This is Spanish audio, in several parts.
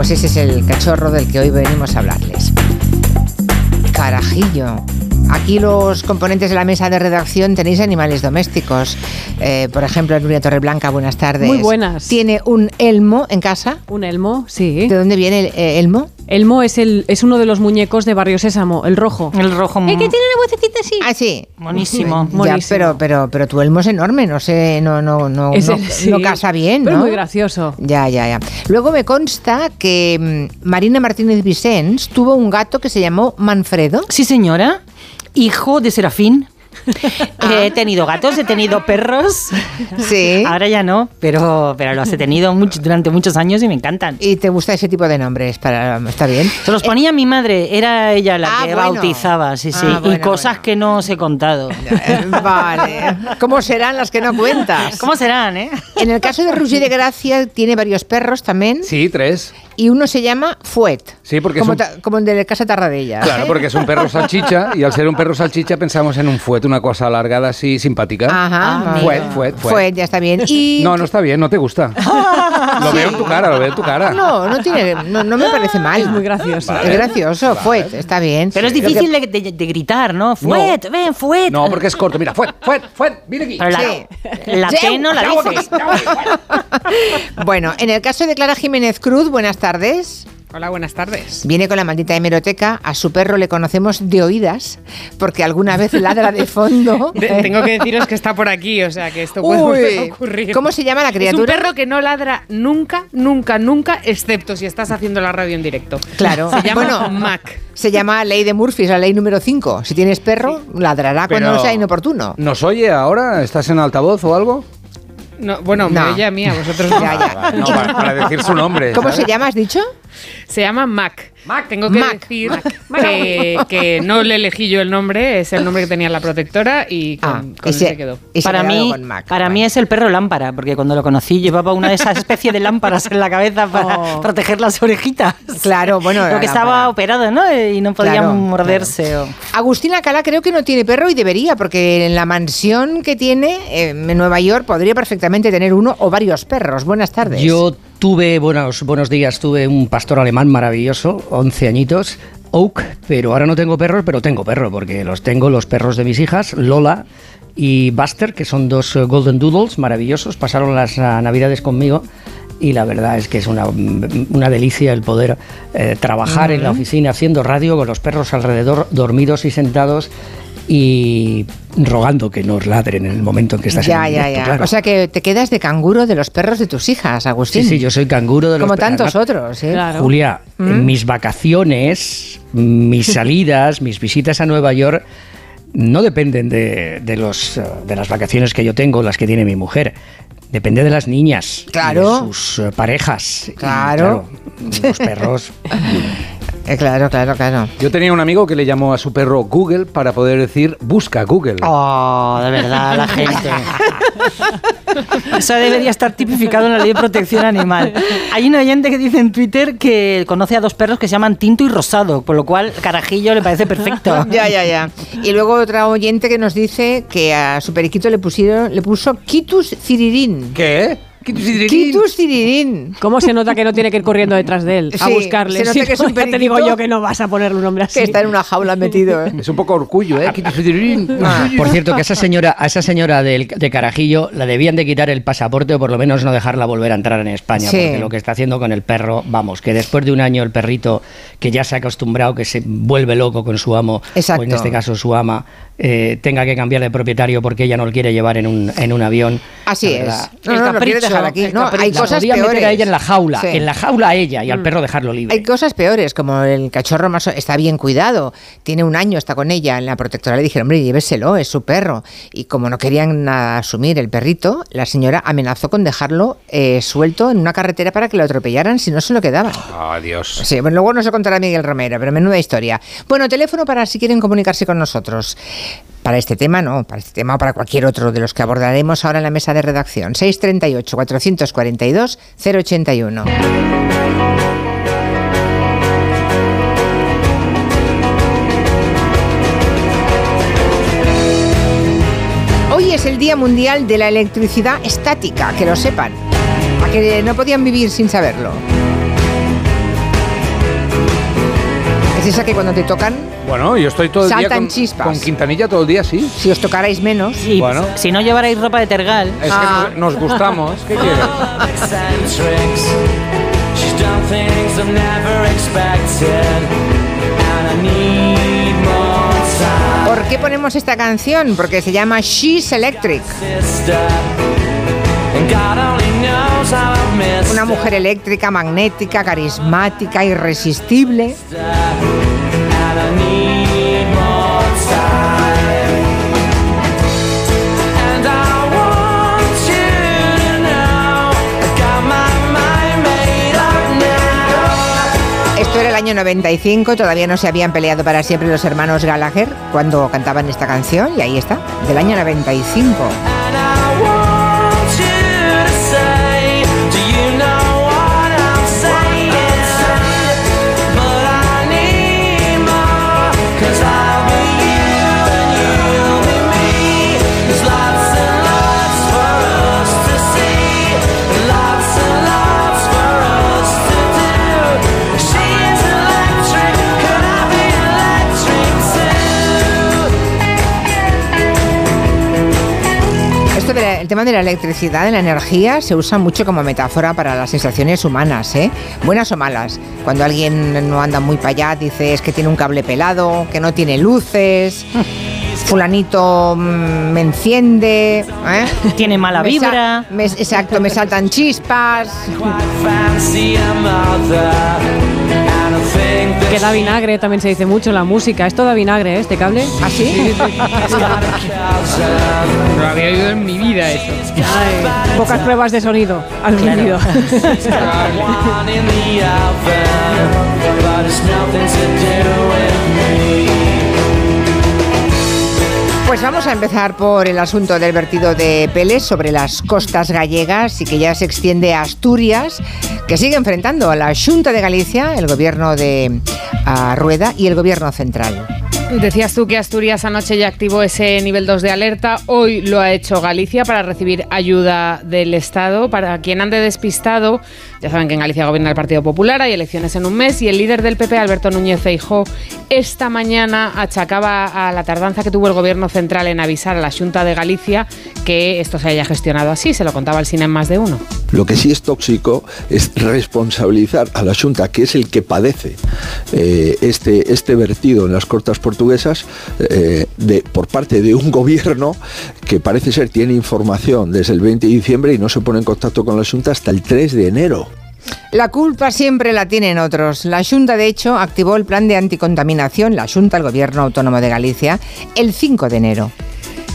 Pues ese es el cachorro del que hoy venimos a hablarles. Carajillo. Aquí los componentes de la mesa de redacción tenéis animales domésticos. Eh, por ejemplo, Nuria Torreblanca, buenas tardes. Muy buenas. ¿Tiene un elmo en casa? Un elmo, sí. ¿De dónde viene el eh, elmo? Elmo es, el, es uno de los muñecos de Barrio Sésamo, el rojo. El rojo. El que tiene una vocecita así. Ah, sí. Monísimo. Ya, Monísimo. pero, pero, pero tu elmo es enorme, no sé, no, no, no, Es no, el- sí. no casa bien, Pero ¿no? muy gracioso. Ya, ya, ya. Luego me consta que mm, Marina Martínez Vicens tuvo un gato que se llamó Manfredo. Sí, señora. Hijo de Serafín. He tenido gatos, he tenido perros. Sí. Ahora ya no, pero, pero los he tenido mucho- durante muchos años y me encantan. ¿Y te gusta ese tipo de nombres? Para, ¿Está bien? Se los ponía mi madre, era ella la Ah, que bueno. bautizaba, sí, sí. Ah, y bueno, cosas bueno. que no os he contado. Eh, Vale. ¿Cómo serán las que no cuentas? ¿Cómo serán, eh? En el caso de Roger de Gracia tiene varios perros también Sí, tres. y uno se llama Fuet. Sí, porque es como, un- ta- como el de la Casa Tarradella. Claro, porque es un perro salchicha y al ser un perro salchicha pensamos en un fuet, una cosa alargada así simpática. Ajá. Ah, vale. Fuet, fuet, fuet. Fuet, ya está bien. Y No, no está bien, no te gusta. Lo veo en tu cara, lo veo en tu cara. No, no tiene, no, no me parece mal. Es muy gracioso. Es gracioso, Fuet, está bien. Pero es difícil de, de- de gritar, ¿no? Fuet, ven, fuet. No, porque es corto. Mira, fuet, fuet, fuet, viene aquí. Pero la, Sí. la T no la dices. Bueno, en el caso de Clara Jiménez Cruz, buenas tardes. Hola, buenas tardes. Viene con la maldita hemeroteca. A su perro le conocemos de oídas, porque alguna vez ladra de fondo. De- tengo que deciros que está por aquí, o sea que esto puede Uy, ocurrir. ¿Cómo se llama la Es un criatura? perro que no ladra nunca, nunca, nunca, excepto si estás haciendo la radio en directo. Claro. Se llama Bueno, Mac. Se llama ley de Murphy, es la ley número 5. Si tienes perro, ladrará cuando Pero- sea inoportuno. ¿Nos oye ahora? ¿Estás en altavoz o algo? No, bueno, No. me oye a mí, a vosotros no. Ya, ya. No, para, para decir su nombre. ¿Cómo ¿sabes? se llama, has dicho? Se llama Mac. Tengo que Mac. decir que, que no le elegí yo el nombre, es el nombre que tenía la protectora y con, Ah, con él se- quedó. para mí, con Mac. para mí es el perro lámpara, porque cuando lo conocí llevaba una de esas especies de lámparas en la cabeza para Oh. proteger las orejitas. Claro, bueno, Porque estaba operado, ¿no? Y no podía Claro, morderse. o- Agustina Cala creo que no tiene perro y debería, porque en la mansión que tiene en Nueva York podría perfectamente tener uno o varios perros. Buenas tardes. Yo tuve, buenos, buenos días, tuve un pastor alemán maravilloso, 11 añitos, Oak, pero ahora no tengo perros, pero tengo perro, porque los tengo los perros de mis hijas, Lola y Buster, que son dos eh, Golden Doodles maravillosos, pasaron las ah, navidades conmigo. Y la verdad es que es una, una delicia el poder eh, trabajar en la oficina haciendo radio con los perros alrededor, dormidos y sentados y rogando que nos ladren en el momento en que estás ya, en ya, directo, ya. claro. O sea que te quedas de canguro de los perros de tus hijas, Agustín. Sí, sí, yo soy canguro de los Como perros. tantos otros, ¿eh? Claro. Julia, en mis vacaciones, mis salidas, mis visitas a Nueva York no dependen de, de los, eh, de las vacaciones que yo tengo, las que tiene mi mujer. Depende de las niñas, y Claro. de sus eh, parejas. Y, Claro. claro, los perros. Eh, claro, claro, claro. Yo tenía un amigo que le llamó a su perro Google para poder decir busca Google. Oh, de verdad, la gente. Eso debería estar tipificado en la ley de protección animal. Hay un oyente que dice en Twitter que conoce a dos perros que se llaman Tinto y Rosado, por lo cual Carajillo le parece perfecto. Ya, ya, ya. Y luego otra oyente que nos dice que a su periquito le pusieron, le puso Kitus Cirirín. ¿Qué? Kitus. ¿Cómo se nota que no tiene que ir corriendo detrás de él a Sí, buscarle? se nota Si que es un ya te digo yo que no vas a ponerle un nombre así. Que está en una jaula metido. ¿eh? Es un poco orgullo, ¿eh? Ah, Por cierto, que a esa señora, a esa señora del, de Carajillo la debían de quitar el pasaporte o por lo menos no dejarla volver a entrar en España, Sí. porque lo que está haciendo con el perro, vamos, que después de un año el perrito que ya se ha acostumbrado, que se vuelve loco con su amo, Exacto. o en este caso su ama, eh, tenga que cambiar de propietario porque ella no lo quiere llevar en un, en un avión. Así La es. El capricho, aquí. No, hay la cosas peores. meter a ella en la jaula, Sí. en la jaula a ella y al perro dejarlo libre. Hay cosas peores, como el cachorro más está bien cuidado, tiene un año, está con ella en la protectora. Le dijeron, hombre, lléveselo, es su perro. Y como no querían asumir el perrito, la señora amenazó con dejarlo eh, suelto en una carretera para que lo atropellaran si no se lo quedaban. Adiós. Sí, bueno, luego nos lo contará Miguel Romero, pero menuda historia. Bueno, teléfono para si quieren comunicarse con nosotros. Para este tema, no, para este tema o para cualquier otro de los que abordaremos ahora en la mesa de redacción. 638-442-081. Hoy es el Día Mundial de la Electricidad Estática, que lo sepan, a que no podían vivir sin saberlo. Es esa que cuando te tocan, Bueno, yo estoy todo el día Saltan con, chispas. con Quintanilla todo el día, sí. si os tocarais menos, Bueno. si no llevarais ropa de tergal, Es Ah. que nos gustamos. ¿Qué quieres? ¿por qué ponemos esta canción? Porque se llama She's Electric. Una mujer eléctrica, magnética, carismática, irresistible. Esto era el año 95, todavía no se habían peleado para siempre los hermanos Gallagher cuando cantaban esta canción y ahí está, del año 95. Tema de la electricidad, de la energía, se usa mucho como metáfora para las sensaciones humanas, ¿eh? Buenas o malas. Cuando alguien no anda muy para allá, dices que tiene un cable pelado, que no tiene luces, fulanito mm, me enciende, ¿eh? tiene mala Me vibra. me- exacto, me saltan chispas. Que da vinagre, también se dice mucho en la música. Esto da vinagre, ¿eh? este cable. ¿Así? No lo había oído en mi vida eso. Ay, pocas pruebas de sonido has one Pues vamos a empezar por el asunto del vertido de peles sobre las costas gallegas y que ya se extiende a Asturias, que sigue enfrentando a la Junta de Galicia, el gobierno de Rueda y el gobierno central. Decías tú que Asturias anoche ya activó ese nivel 2 de alerta. Hoy lo ha hecho Galicia para recibir ayuda del Estado. Para quien ande despistado, ya saben que en Galicia gobierna el Partido Popular, hay elecciones en un mes y el líder del PP, Alberto Núñez Feijó, esta mañana achacaba a la tardanza que tuvo el gobierno central en avisar a la Junta de Galicia que esto se haya gestionado así. Se lo contaba el cine en más de uno. Lo que sí es tóxico es responsabilizar a la Junta, que es el que padece eh, este, este vertido en las cortas eh, por parte de un gobierno que parece ser tiene información desde el 20 de diciembre y no se pone en contacto con la Junta hasta el 3 de enero. La culpa siempre la tienen otros. La Junta, de hecho, activó el plan de anticontaminación, la Junta, el Gobierno Autónomo de Galicia, el 5 de enero.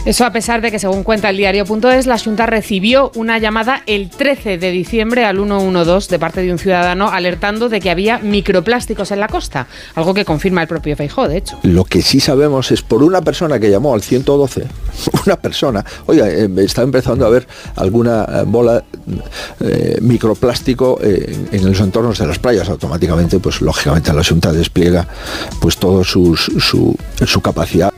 Eso a pesar de que, según cuenta el diario.es, la Junta recibió una llamada el 13 de diciembre al 112 de parte de un ciudadano alertando de que había microplásticos en la costa, algo que confirma el propio Feijó, de hecho. Lo que sí sabemos es por una persona que llamó al 112, una persona, oiga, eh, está empezando a haber alguna eh, bola eh, microplástico en los entornos de las playas. Automáticamente, pues lógicamente la Junta despliega pues todo su capacidad.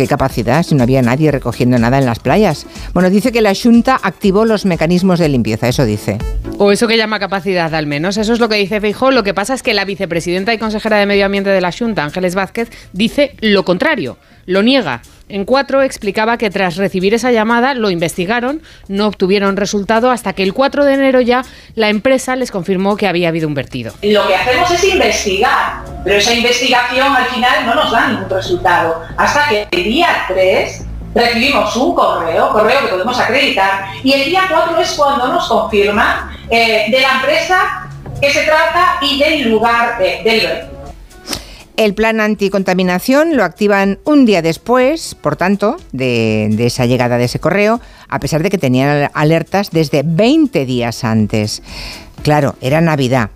¿Qué capacidad si no había nadie recogiendo nada en las playas? Bueno, dice que la Junta activó los mecanismos de limpieza, eso dice. O eso que llama capacidad, al menos. Eso es lo que dice Feijó. Lo que pasa es que la vicepresidenta y consejera de Medio Ambiente de la Junta, Ángeles Vázquez, dice lo contrario, lo niega. En cuatro explicaba que tras recibir esa llamada lo investigaron, no obtuvieron resultado hasta que el 4 de enero ya la empresa les confirmó que había habido un vertido. Lo que hacemos es investigar, pero esa investigación al final no nos da ningún resultado. Hasta que el día 3 recibimos un correo, correo que podemos acreditar, y el día 4 es cuando nos confirman eh, de la empresa que se trata y del lugar eh, del vertido. El plan anticontaminación lo activan un día después, por tanto, de, de esa llegada de ese correo, a pesar de que tenían alertas desde 20 días antes. Claro, era Navidad.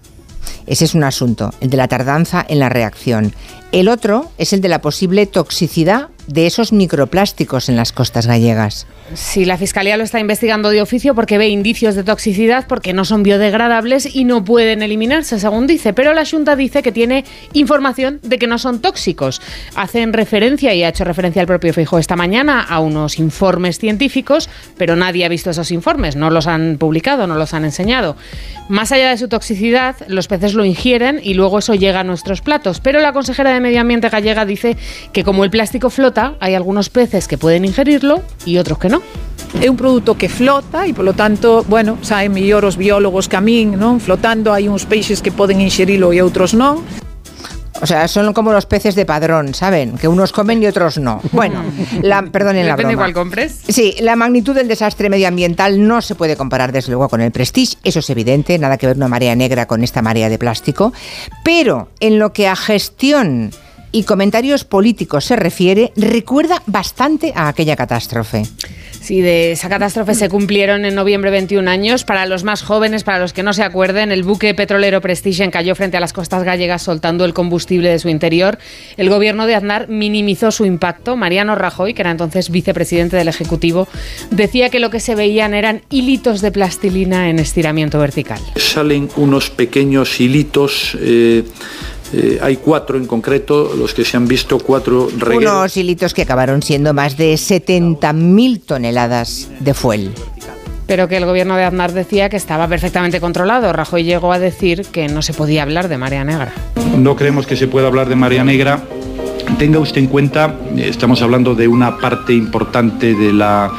Ese es un asunto, el de la tardanza en la reacción. El otro es el de la posible toxicidad de esos microplásticos en las costas gallegas. Sí, la Fiscalía lo está investigando de oficio porque ve indicios de toxicidad porque no son biodegradables y no pueden eliminarse, según dice. Pero la Junta dice que tiene información de que no son tóxicos. Hacen referencia, y ha hecho referencia el propio Fijo esta mañana, a unos informes científicos, pero nadie ha visto esos informes, no los han publicado, no los han enseñado. Más allá de su toxicidad, los peces lo ingieren y luego eso llega a nuestros platos. Pero la consejera de Medio Ambiente gallega dice que como el plástico flota, hay algunos peces que pueden ingerirlo y otros que no. É un produto que flota e, polo tanto, bueno, saben mellor os biólogos que a min, non? Flotando hai uns peixes que poden inxerilo e outros non. O sea, son como los peces de padrón, ¿saben? Que unos comen y otros no. Bueno, la, perdonen la Depende broma. cuál compres. Sí, la magnitud del desastre medioambiental no se puede comparar desde luego con el Prestige, eso es evidente, nada que ver una marea negra con esta marea de plástico, pero en lo que a gestión y comentarios políticos se refiere, recuerda bastante a aquella catástrofe. Sí, de esa catástrofe se cumplieron en noviembre 21 años. Para los más jóvenes, para los que no se acuerden, el buque petrolero Prestige encalló frente a las costas gallegas soltando el combustible de su interior. El gobierno de Aznar minimizó su impacto. Mariano Rajoy, que era entonces vicepresidente del Ejecutivo, decía que lo que se veían eran hilitos de plastilina en estiramiento vertical. Salen unos pequeños hilitos. eh, eh, hay cuatro en concreto, los que se han visto, cuatro regueros. Unos hilitos que acabaron siendo más de 70.000 toneladas de fuel. Pero que el gobierno de Aznar decía que estaba perfectamente controlado. Rajoy llegó a decir que no se podía hablar de marea negra. No creemos que se pueda hablar de marea negra. Tenga usted en cuenta, eh, estamos hablando de una parte importante de la,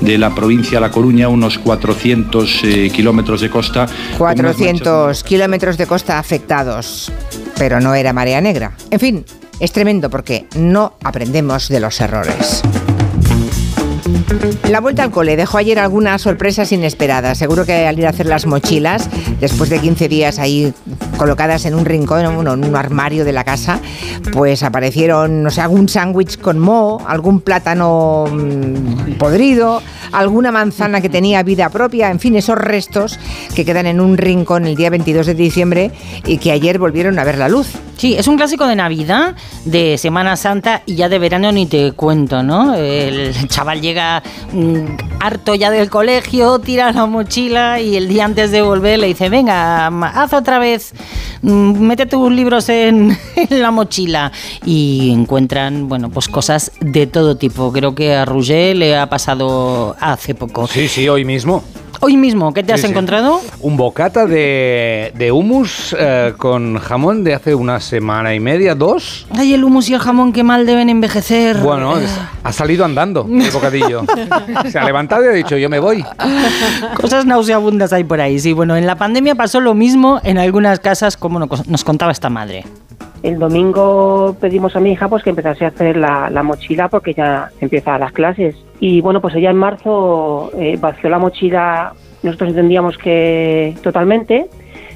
de la provincia de La Coruña, unos 400 eh, kilómetros de costa. con unas manchas 400 kilómetros de costa afectados, pero no era marea negra. En fin, es tremendo porque no aprendemos de los errores. La vuelta al cole dejó ayer algunas sorpresas inesperadas. Seguro que al ir a hacer las mochilas, después de 15 días ahí colocadas en un rincón, bueno, en un armario de la casa, pues aparecieron, no sé, algún sándwich con moho, algún plátano mm, podrido, alguna manzana que tenía vida propia, en fin, esos restos que quedan en un rincón el día 22 de diciembre y que ayer volvieron a ver la luz. Sí, es un clásico de Navidad, de Semana Santa y ya de verano ni te cuento, ¿no? El chaval llega mm, harto ya del colegio, tira la mochila y el día antes de volver le dice, venga, haz otra vez, mm, mete tus libros en, en la mochila. Y encuentran, bueno, pues cosas de todo tipo. Creo que a Roger le ha pasado hace poco. Sí, sí, hoy mismo. Hoy mismo, ¿qué te has encontrado? Un bocata de, de hummus eh, con jamón de hace una semana y media, dos. Ay, el humus y el jamón, qué mal deben envejecer. Bueno, es- ha salido andando el bocadillo. Se ha levantado y ha dicho, yo me voy. Cosas nauseabundas hay por ahí. Sí, bueno, en la pandemia pasó lo mismo en algunas casas, como no- nos contaba esta madre. El domingo pedimos a mi hija pues que empezase a hacer la, la mochila porque ya empiezan las clases. Y bueno, pues ella en marzo eh, vació la mochila, nosotros entendíamos que totalmente,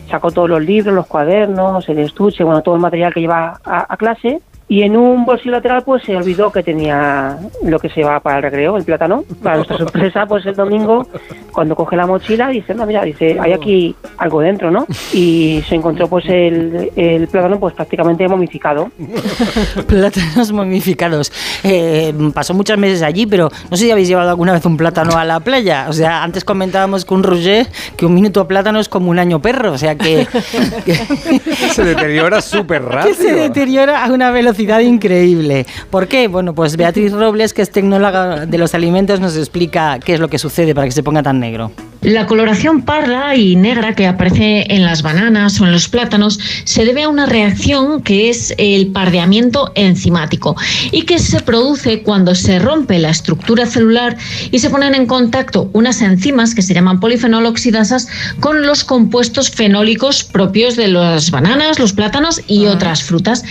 sacó todos los libros, los cuadernos, el estuche, bueno, todo el material que lleva a clase. Y en un bolsillo lateral pues se olvidó que tenía lo que se llevaba para el recreo, el plátano. Para nuestra sorpresa, pues el domingo, cuando coge la mochila, dice, no, mira, dice, hay aquí algo dentro, ¿no? Y se encontró pues el, el plátano pues prácticamente momificado. Plátanos momificados. Eh, pasó muchos meses allí, pero no sé si habéis llevado alguna vez un plátano a la playa. O sea, antes comentábamos con Roger que un minuto plátano es como un año perro. O sea, que, Se deteriora súper que rápido. se deteriora a una velocidad increíble. ¿Por qué? Bueno, pues Beatriz Robles, que es tecnóloga de los alimentos, nos explica qué es lo que sucede para que se ponga tan negro. La coloración parda y negra que aparece en las bananas o en los plátanos se debe a una reacción que es el pardeamiento enzimático y que se produce cuando se rompe la estructura celular y se ponen en contacto unas enzimas que se llaman polifenol oxidasas con los compuestos fenólicos propios de las bananas, los plátanos y otras frutas.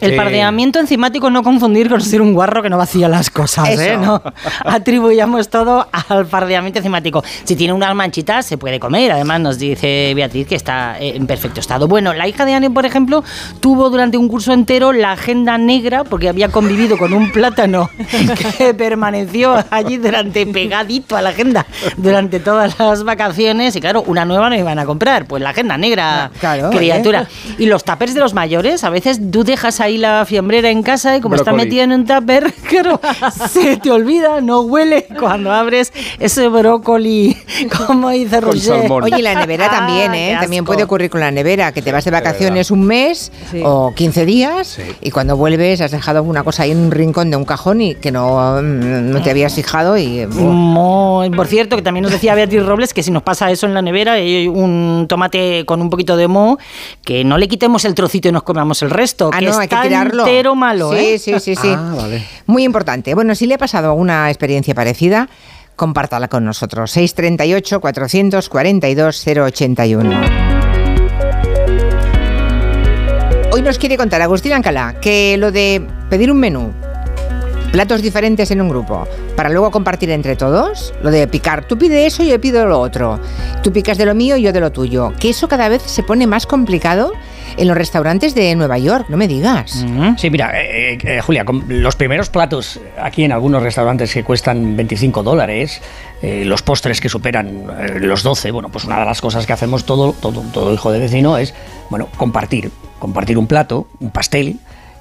El pardeamiento enzimático no confundir con ser un guarro que no vacía las cosas, Eso. ¿eh? No. Atribuyamos todo al pardeamiento enzimático. Si tiene unas manchitas, se puede comer. Además, nos dice Beatriz que está eh, en perfecto estado. Bueno, la hija de Anne, por ejemplo, tuvo durante un curso entero la agenda negra porque había convivido con un plátano que permaneció allí durante pegadito a la agenda durante todas las vacaciones. Y claro, una nueva no iban a comprar. Pues la agenda negra, Claro, criatura. Y los tapers de los mayores, a veces tú dejas ahí la fiambrera en casa y como está metida en un tupper, claro, se te olvida, no huele cuando abres ese brócoli, como dice Roger. Oye, y la nevera también, ¿eh? También puede ocurrir con la nevera, que te vas de vacaciones un mes Sí. o 15 días Sí. y cuando vuelves has dejado una cosa ahí en un rincón de un cajón y que no, mm, no te habías fijado y... por cierto, que también nos decía Beatriz Robles que si nos pasa eso en la nevera, hay un tomate con un poquito de moho, que no le quitemos el trocito y nos comamos el resto, Ah, que no, hay que está tirarlo. entero malo, sí, ¿eh? Sí, sí, sí. Ah, vale. Muy importante. Bueno, si le ha pasado alguna experiencia parecida, compártala con nosotros. 638 442 081. Hoy nos quiere contar Agustín Ancalá que lo de pedir un menú, platos diferentes en un grupo, para luego compartir entre todos, lo de picar, tú pide eso y yo pido lo otro, tú picas de lo mío y yo de lo tuyo, que eso cada vez se pone más complicado en los restaurantes de Nueva York, no me digas. Sí, mira, eh, eh, Julia, con los primeros platos aquí en algunos restaurantes que cuestan 25 dólares, eh, los postres que superan eh, los 12, bueno, pues una de las cosas que hacemos todo, todo, todo hijo de vecino es, bueno, compartir, compartir un plato, un pastel,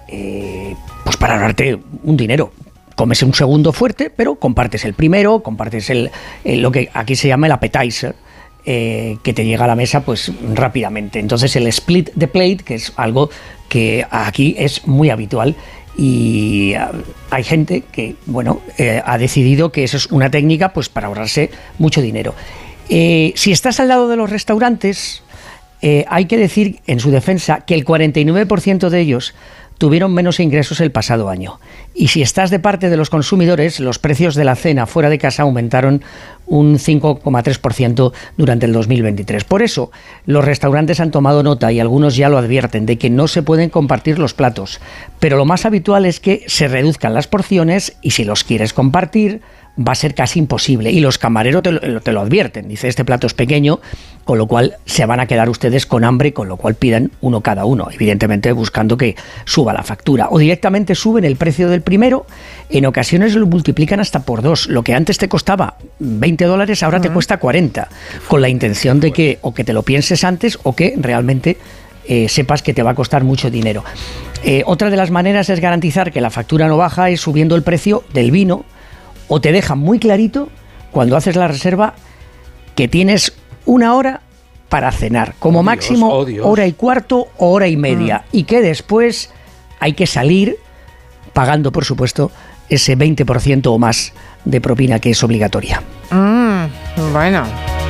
eh, pues para ahorrarte un dinero. Comes un segundo fuerte, pero compartes el primero, compartes el- lo que aquí se llama el appetizer, eh, que te llega a la mesa pues rápidamente. Entonces el split the plate, que es algo que aquí es muy habitual y ah, hay gente que bueno eh, ha decidido que eso es una técnica pues para ahorrarse mucho dinero. Eh, si estás al lado de los restaurantes, eh, hay que decir en su defensa que el 49% de ellos tuvieron menos ingresos el pasado año. Y si estás de parte de los consumidores, los precios de la cena fuera de casa aumentaron un 5,3% durante el 2023. Por eso, los restaurantes han tomado nota y algunos ya lo advierten de que no se pueden compartir los platos. Pero lo más habitual es que se reduzcan las porciones y si los quieres compartir, va a ser casi imposible. Y los camareros te lo, te lo advierten. Dice, este plato es pequeño, con lo cual se van a quedar ustedes con hambre, con lo cual pidan uno cada uno, evidentemente buscando que suba la factura. O directamente suben el precio del primero, en ocasiones lo multiplican hasta por dos. Lo que antes te costaba 20 dólares, ahora te cuesta 40, con la intención de que o que te lo pienses antes o que realmente eh, sepas que te va a costar mucho dinero. Eh, otra de las maneras es garantizar que la factura no baja es subiendo el precio del vino o te dejan muy clarito cuando haces la reserva que tienes una hora para cenar, como Oh, Dios, máximo oh, Dios. hora y cuarto o hora y media, y que después hay que salir pagando, por supuesto, ese 20% o más de propina que es obligatoria. Mm, bueno.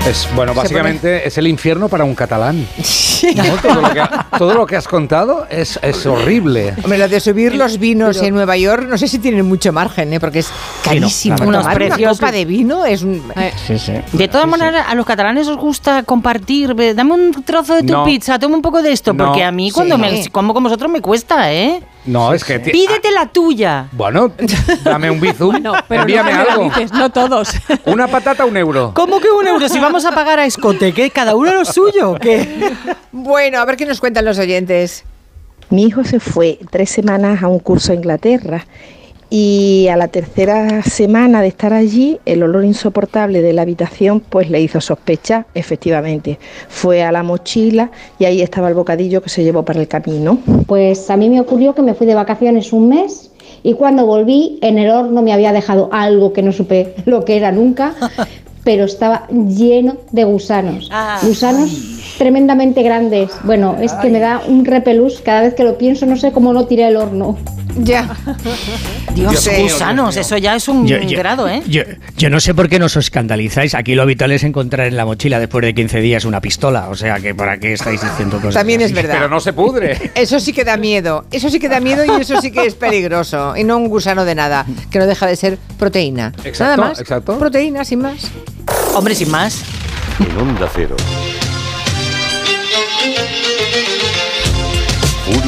Es, bueno, básicamente es el infierno para un catalán. ¿no? Todo, lo que, ha- todo lo que has contado es, es horrible. Hombre, lo de subir los vinos en Nueva York, no sé si tienen mucho margen, ¿eh? porque es carísimo. claro. Unos Tomar una copa de vino es un... Sí, sí. De todas maneras, a los catalanes os gusta compartir. Dame un trozo de tu No. pizza, toma un poco de esto, No. porque a mí cuando Sí. me como con vosotros me cuesta, ¿eh? No, es que... Pídete la tuya. Bueno, dame un bizum, No, pero envíame no algo. no todos. Una patata, un euro. ¿Cómo que un euro? Si vamos a pagar a escote, ¿qué? ¿Cada uno lo suyo? Bueno, a ver qué nos cuentan los oyentes. Mi hijo se fue tres semanas a un curso a Inglaterra y a la tercera semana de estar allí el olor insoportable de la habitación pues le hizo sospechar, efectivamente. Fue a la mochila y ahí estaba el bocadillo que se llevó para el camino. Pues a mí me ocurrió que me fui de vacaciones un mes y cuando volví en el horno me había dejado algo que no supe lo que era nunca, pero estaba lleno de gusanos. Gusanos tremendamente grandes. Bueno, es que me da un repelús cada vez que lo pienso, no sé cómo no tiré el horno. Ya. Dios, Dios mío, gusanos, Dios eso ya es un Yo- yo- grado, ¿eh? Yo, yo no sé por qué nos escandalizáis. Aquí lo habitual es encontrar en la mochila después de 15 días una pistola. O sea, que ¿para qué estáis diciendo cosas También es así? verdad. Pero no se pudre. Eso sí que da miedo. Eso sí que da miedo y eso sí que es peligroso. Y no un gusano de nada, que no deja de ser proteína. Exacto, nada más. exacto. Proteína, sin más. Hombre, sin más. En Onda Cero.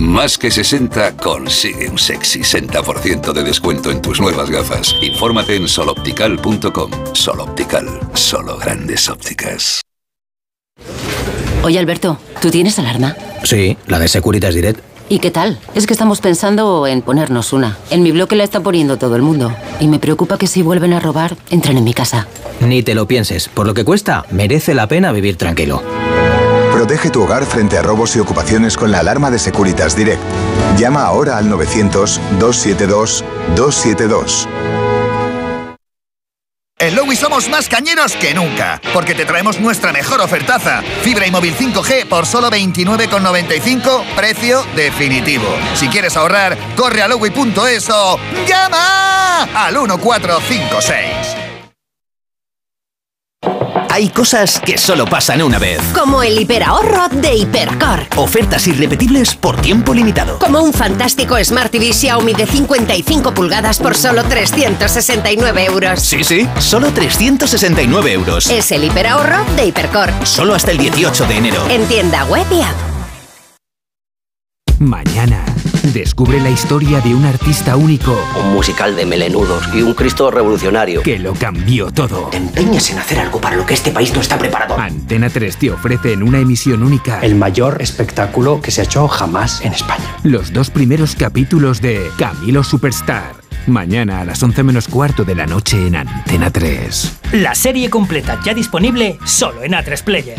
Más que 60 consigue un sexy 60% de descuento en tus nuevas gafas. Infórmate en soloptical.com. Soloptical, solo grandes ópticas. Oye, Alberto, ¿tú tienes alarma? Sí, la de Securitas Direct. ¿Y qué tal? Es que estamos pensando en ponernos una. En mi bloque la está poniendo todo el mundo. Y me preocupa que si vuelven a robar, entren en mi casa. Ni te lo pienses. Por lo que cuesta, merece la pena vivir tranquilo. Protege tu hogar frente a robos y ocupaciones con la alarma de Securitas Direct. Llama ahora al 900-272-272. En Lowy somos más cañeros que nunca, porque te traemos nuestra mejor ofertaza. Fibra y móvil 5G por solo 29,95, precio definitivo. Si quieres ahorrar, corre a lowy.es o llama al 1456. Hay cosas que solo pasan una vez. Como el hiperahorro de Hipercor. Ofertas irrepetibles por tiempo limitado. Como un fantástico Smart TV Xiaomi de 55 pulgadas por solo 369 euros. Sí, sí, solo 369 euros. Es el hiperahorro de Hipercor. Solo hasta el 18 de enero. En tienda web y app. Mañana. Descubre la historia de un artista único Un musical de melenudos y un Cristo revolucionario. que lo cambió todo. Te empeñes en hacer algo para lo que este país no está preparado. Antena 3 te ofrece en una emisión única El mayor espectáculo que se ha hecho jamás en España. los dos primeros capítulos de Camilo Superstar. Mañana a las 11 menos cuarto de la noche en Antena 3. La serie completa ya disponible solo en A3 Player.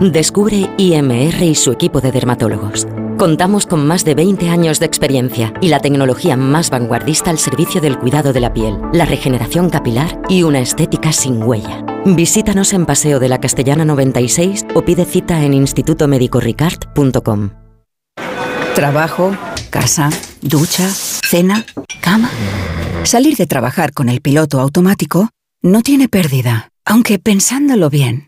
Descubre IMR y su equipo de dermatólogos. Contamos con más de 20 años de experiencia y la tecnología más vanguardista al servicio del cuidado de la piel, la regeneración capilar y una estética sin huella. Visítanos en Paseo de la Castellana 96 o pide cita en institutomedicoricard.com. Trabajo, casa, ducha, cena, cama. Salir de trabajar con el piloto automático no tiene pérdida, aunque pensándolo bien,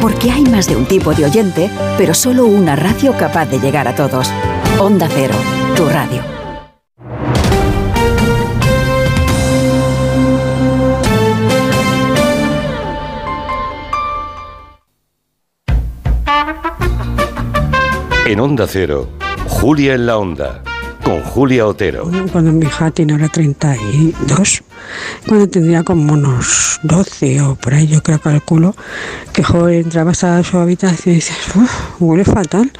Porque hay más de un tipo de oyente, pero solo una radio capaz de llegar a todos. Onda Cero, tu radio. En Onda Cero, Julia en la Onda, con Julia Otero. Cuando mi hija tiene ahora 32, cuando tendría como unos 12 o por ahí, yo creo, calculo, que joven entrabas a su habitación y dices, uff, huele fatal.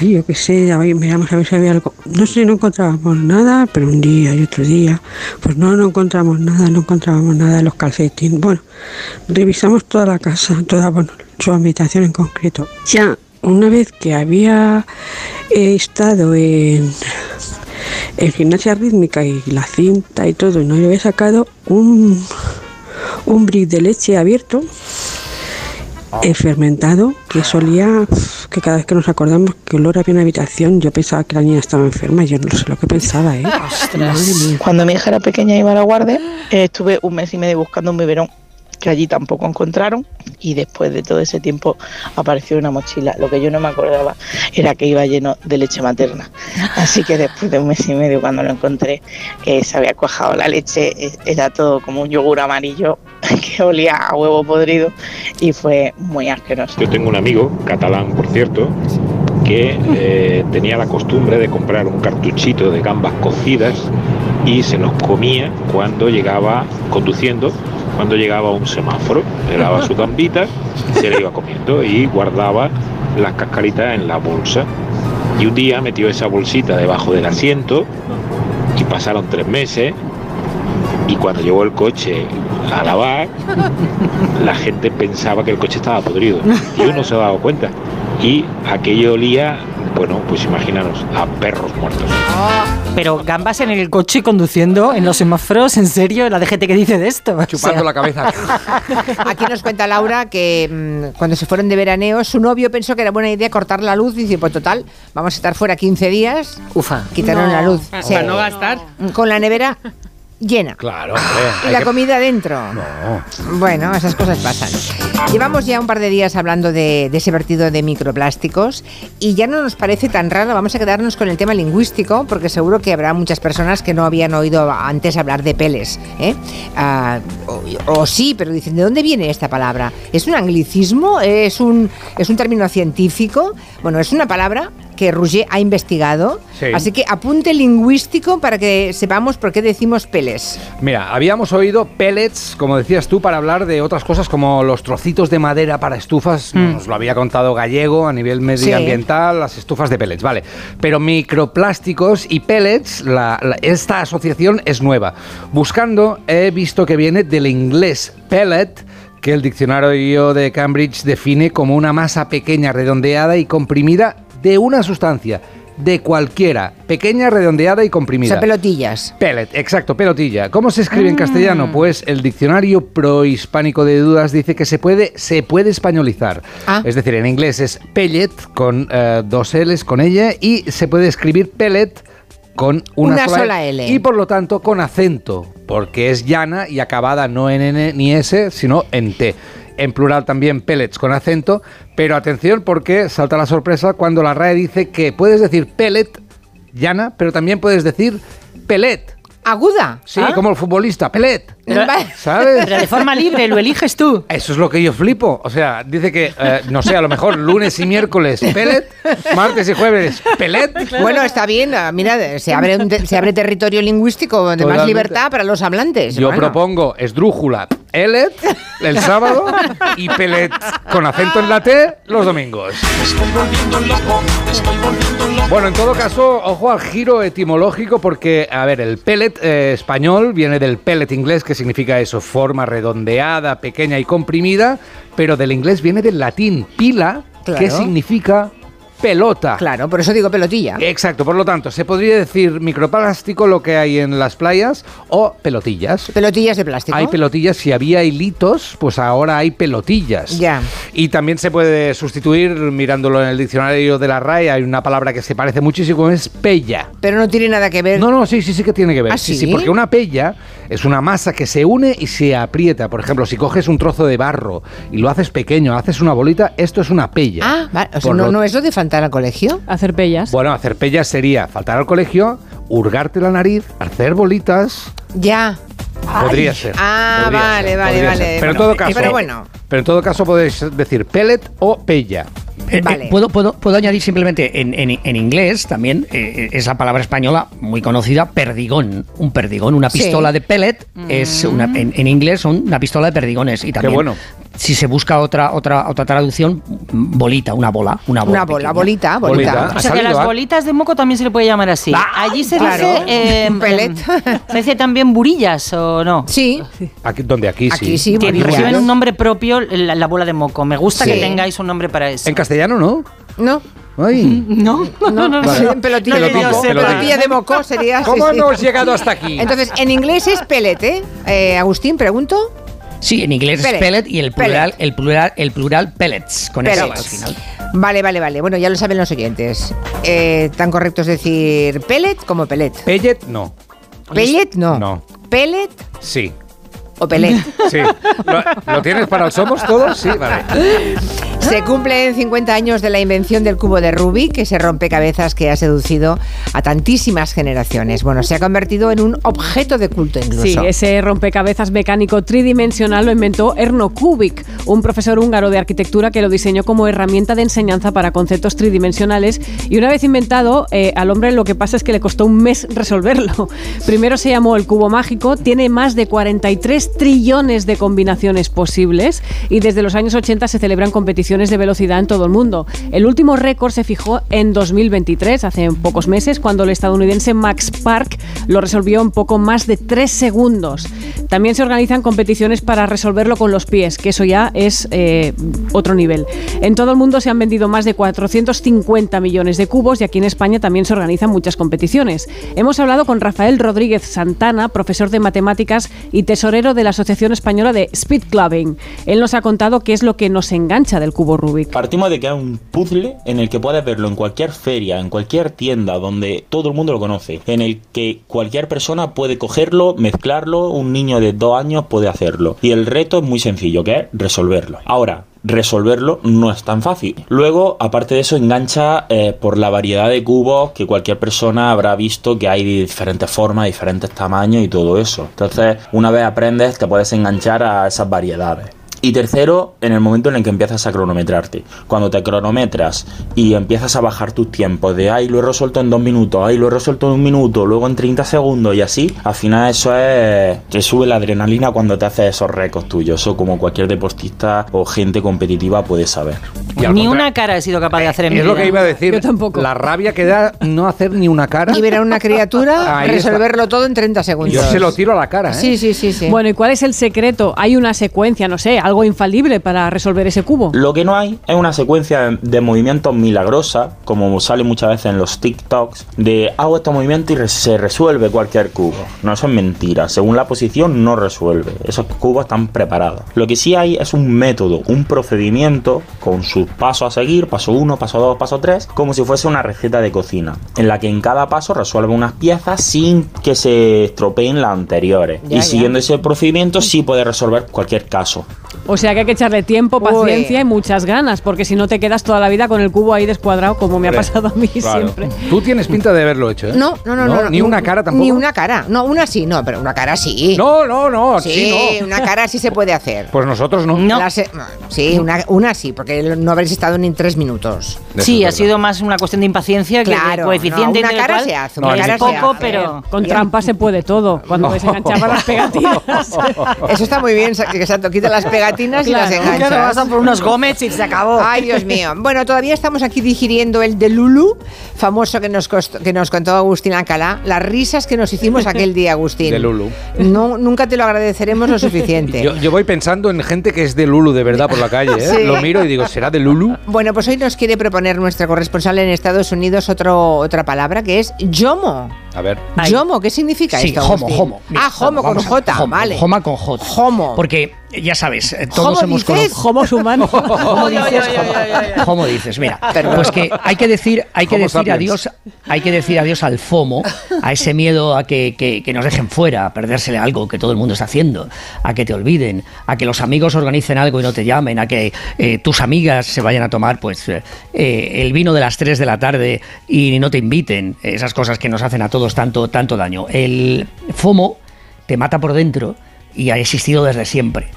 Y yo qué sé, a ver, miramos a ver si había algo. No sé, no encontrábamos nada, pero un día y otro día, pues no, no encontramos nada, no encontrábamos nada en los calcetines. Bueno, revisamos toda la casa, toda, bueno, su habitación en concreto. Ya una vez que había eh, estado en, en gimnasia rítmica y la cinta y todo, y no le había sacado un, un brick de leche abierto, eh, fermentado, que solía, que cada vez que nos acordamos que olor había en la habitación, yo pensaba que la niña estaba enferma, yo no sé lo que pensaba, ¿eh? Madre mía. Cuando mi hija era pequeña y iba a la guardia, eh, estuve un mes y medio buscando un biberón que allí tampoco encontraron y después de todo ese tiempo apareció una mochila. Lo que yo no me acordaba era que iba lleno de leche materna. Así que después de un mes y medio cuando lo encontré se había cuajado la leche, eh, era todo como un yogur amarillo que olía a huevo podrido y fue muy asqueroso. Yo tengo un amigo, catalán por cierto, que eh, tenía la costumbre de comprar un cartuchito de gambas cocidas y se los comía cuando llegaba conduciendo, cuando llegaba a un semáforo. Le daba su gambita, se la iba comiendo y guardaba las cascaritas en la bolsa. Y un día metió esa bolsita debajo del asiento y pasaron tres meses y cuando llegó el coche a lavar, la gente pensaba que el coche estaba podrido. Y uno se ha dado cuenta. Y aquello olía, bueno, pues imaginaros, a perros muertos. Pero gambas en el coche conduciendo en los semáforos, ¿en serio? ¿La DGT que dice de esto? Chupando la cabeza. Aquí nos cuenta Laura que mm, cuando se fueron de veraneo, su novio pensó que era buena idea cortar la luz y dice, pues total, vamos a estar fuera 15 días. Ufa. Quitaron No. la luz. Para Sí. no gastar. Con la nevera llena. Claro, hombre. Y la que- comida dentro. No. Bueno, esas cosas pasan. Llevamos ya un par de días hablando de, de ese vertido de microplásticos y ya no nos parece tan raro. Vamos a quedarnos con el tema lingüístico porque seguro que habrá muchas personas que no habían oído antes hablar de peles. ¿eh? Ah, o, o sí, pero dicen, ¿de dónde viene esta palabra? ¿Es un anglicismo? ¿Es un, ¿Es un término científico? Bueno, es una palabra que Rouget ha investigado. Sí. Así que apunte lingüístico para que sepamos por qué decimos peles. Mira, habíamos oído pellets, como decías tú, para hablar de otras cosas como los trocitos de madera para estufas. Mm. Nos lo había contado Gallego a nivel medioambiental, las estufas de pellets, vale. Pero microplásticos y pellets, la- la- esta asociación es nueva. Buscando, he visto que viene del inglés pellet que el diccionario de Cambridge define como una masa pequeña, redondeada y comprimida de una sustancia, de cualquiera, pequeña, redondeada y O comprimida. sea, pelotillas. Pellet, exacto, pelotilla. ¿Cómo se escribe en Ah. castellano? Pues el diccionario prohispánico de dudas dice que se puede, se puede españolizar. Ah. Es decir, en inglés es pellet con eh, dos L's con ella y se puede escribir pellet con una, Una sola L. Y por lo tanto con acento, porque es llana y acabada no en N ni S, sino en T. En plural también pellets con acento, pero atención porque salta la sorpresa cuando la RAE dice que puedes decir pellet, llana, pero también puedes decir pelet. Aguda. Sí, Ah. como el futbolista, pelet. Pero- ¿Sabes? Pero de forma libre, lo eliges tú. Eso es lo que yo flipo. O sea, dice que, eh, no sé, a lo mejor lunes y miércoles pellet, martes y jueves pelet. Bueno, está bien. ah, Mira, se abre, un te- se abre territorio lingüístico de más libertad para los hablantes. Yo Bueno. propongo esdrújula, elet, el sábado y pelet con acento en la T los domingos. Bueno, en todo caso, ojo al giro etimológico porque, a ver, el pellet eh, español viene del pellet inglés, que significa eso, forma redondeada, pequeña y comprimida, pero del inglés viene del latín pila, que significa pelota. Claro, por eso digo pelotilla. Exacto, por lo tanto, se podría decir microplástico lo que hay en las playas o pelotillas. Pelotillas de plástico. Hay pelotillas, si había hilitos, pues ahora hay pelotillas. Ya. Y también se puede sustituir, mirándolo en el diccionario de la RAE, hay una palabra que se parece muchísimo, es pella. Pero no tiene nada que ver. No, no, sí, sí, sí que tiene que ver. ¿Ah, sí, sí? porque una pella es una masa que se une y se aprieta. Por ejemplo, si coges un trozo de barro y lo haces pequeño, haces una bolita, esto es una pella. Ah, vale. O sea, no, lo- no es lo de faltar al colegio. Hacer pellas. Bueno, hacer pellas sería faltar al colegio, hurgarte la nariz, hacer bolitas. Ya. Podría Ay. ser. Ah, podría vale, ser, vale, vale. ser. Pero en Bueno, todo eh, caso. pero bueno. Pero en todo caso podéis decir pellet o pella. Eh, eh, Vale. puedo, puedo, puedo añadir simplemente en, en- en inglés también eh, esa palabra española muy conocida, perdigón. Un perdigón, una Sí. pistola de pellet es una, en, en inglés son una pistola de perdigones. Y también, bueno. Si se busca otra, otra, otra traducción, bolita, una bola. Una bola. Una bola, pequeña. bolita, bolita. Bolita. O sea que las bolitas de moco también se le puede llamar así. Allí se claro. dice. eh, Un pellet. ¿Se dice también burillas o no? Sí, Aquí, donde aquí, aquí sí, Tiene- bolillas. Reciben un nombre propio la, la bola de moco. Me gusta Sí. que tengáis un nombre para eso. En castellano, ¿no? No, Ay. No, no, no, no. pelotilla, No de moco. ese, pelotilla de moco sería. ¿Cómo sí, sí. hemos llegado hasta aquí? Entonces, en inglés es pellet, ¿eh? Eh, Agustín, pregunto. Sí, en inglés Pellet. es pellet y el plural, Pellet. el plural, el plural pellets, con ese al Pellets. final. Vale, vale, vale. Bueno, ya lo saben los oyentes. Eh, tan correcto es decir pellet como pellet. Pellet, no. Pellet, no. No. Pellet Sí. O pellet. Sí. ¿Lo, lo tienes para el Somos todos? Sí, vale. Se cumplen 50 años de la invención del cubo de Rubik, ese rompecabezas que ha seducido a tantísimas generaciones. Bueno, se ha convertido en un objeto de culto incluso. Sí, ese rompecabezas mecánico tridimensional lo inventó Erno Kubik, un profesor húngaro de arquitectura que lo diseñó como herramienta de enseñanza para conceptos tridimensionales. Y una vez inventado, eh, al hombre lo que pasa es que le costó un mes resolverlo. Primero se llamó el cubo mágico, tiene más de 43 trillones de combinaciones posibles y desde los años 80 se celebran competiciones de velocidad en todo el mundo. El último récord se fijó en 2023, hace pocos meses, cuando el estadounidense Max Park lo resolvió en poco más de 3 segundos. También se organizan competiciones para resolverlo con los pies, que eso ya es eh, otro nivel. En todo el mundo se han vendido más de 450 millones de cubos y aquí en España también se organizan muchas competiciones. Hemos hablado con Rafael Rodríguez Santana, profesor de matemáticas y tesorero de la Asociación Española de Speed Clubbing. Él nos ha contado qué es lo que nos engancha del cubo Rubik. Partimos de que es un puzzle en el que puedes verlo en cualquier feria, en cualquier tienda donde todo el mundo lo conoce, en el que cualquier persona puede cogerlo, mezclarlo, un niño de dos años puede hacerlo. Y el reto es muy sencillo, que es resolverlo. Ahora, resolverlo no es tan fácil. Luego, aparte de eso, engancha eh, por la variedad de cubos que cualquier persona habrá visto que hay de diferentes formas, diferentes tamaños y todo eso. Entonces, una vez aprendes, te puedes enganchar a esas variedades. Y tercero, en el momento en el que empiezas a cronometrarte. Cuando te cronometras y empiezas a bajar tus tiempos de, ay, lo he resuelto en dos minutos, ay, lo he resuelto en un minuto, luego en 30 segundos y así, al final eso es, te sube la adrenalina cuando te haces esos récords tuyos. Eso como cualquier deportista o gente competitiva puede saber. Ni una cara he sido capaz de hacer en mi Es lo que iba a decir. Yo tampoco. La rabia que da no hacer ni una cara. Y ver a una criatura Ahí está. resolverlo todo en 30 segundos. Yo se lo tiro a la cara, ¿eh? Sí, sí, sí, sí. Bueno, ¿y cuál es el secreto? ¿Hay una secuencia, no sé, algo infalible para resolver ese cubo? Lo que no hay es una secuencia de movimientos milagrosa, como sale muchas veces en los TikToks, de hago este movimiento y se resuelve cualquier cubo. No, eso es mentira. Según la posición, no resuelve. Esos cubos están preparados. Lo que sí hay es un método, un procedimiento con sus pasos a seguir, paso 1, paso 2, paso 3, como si fuese una receta de cocina, en la que en cada paso resuelve unas piezas sin que se estropeen las anteriores. Ya, y ya. siguiendo ese procedimiento sí puede resolver cualquier caso. O sea que hay que echarle tiempo, paciencia y muchas ganas, porque si no te quedas toda la vida con el cubo ahí descuadrado, como me ha pasado a mí Claro. siempre. Tú tienes pinta de haberlo hecho, ¿eh? No, no, no, no, Ni una cara tampoco. Ni una cara. No, una sí, no, pero una cara sí. No, no, no, Sí, sí, no. una cara sí se puede hacer. Pues nosotros no. La se- sí, una, una sí, porque no habréis estado ni tres minutos. Sí, ha sido más una cuestión de impaciencia que de Claro, coeficiente no, una cara intelectual, se hace, una es cara se poco, hace. pero Con trampa se puede todo, cuando ves enganchaba las pegatinas. Eso está muy bien, que Santo quita las pegatinas y las Claro, enganchas. claro, vas a por unos gómez y se acabó. Ay, Dios mío. Bueno, todavía estamos aquí digiriendo el de Lulu, famoso que nos, costó- que nos contó Agustín Alcalá. Las risas que nos hicimos aquel día, Agustín. De Lulu. No, nunca te lo agradeceremos lo suficiente. Yo, yo voy pensando en gente que es de Lulu de verdad por la calle, ¿eh? Sí. Lo miro y digo, ¿será de Lulu? Bueno, pues hoy nos quiere proponer nuestra corresponsal en Estados Unidos otro, otra palabra que es yomo. A ver. Yomo, ¿qué significa Sí, esto? homo, homo. Mira, ah, homo con J, homo, vale. Homa con J. Homo. Porque ya sabes, eh, todos ¿Homo hemos dices? conocido. Homos humanos. ¿Cómo dices? ¿Cómo dices? Mira, Perdón. pues que hay que decir, hay que Homo decir sapiens. adiós, hay que decir adiós al FOMO, a ese miedo a que, que- que nos dejen fuera, a perdérsele algo que todo el mundo está haciendo, a que te olviden, a que los amigos organicen algo y no te llamen, a que eh, tus amigas se vayan a tomar pues eh, el vino de las 3 de la tarde y no te inviten, esas cosas que nos hacen a todos tanto, tanto daño. El FOMO te mata por dentro y ha existido desde siempre.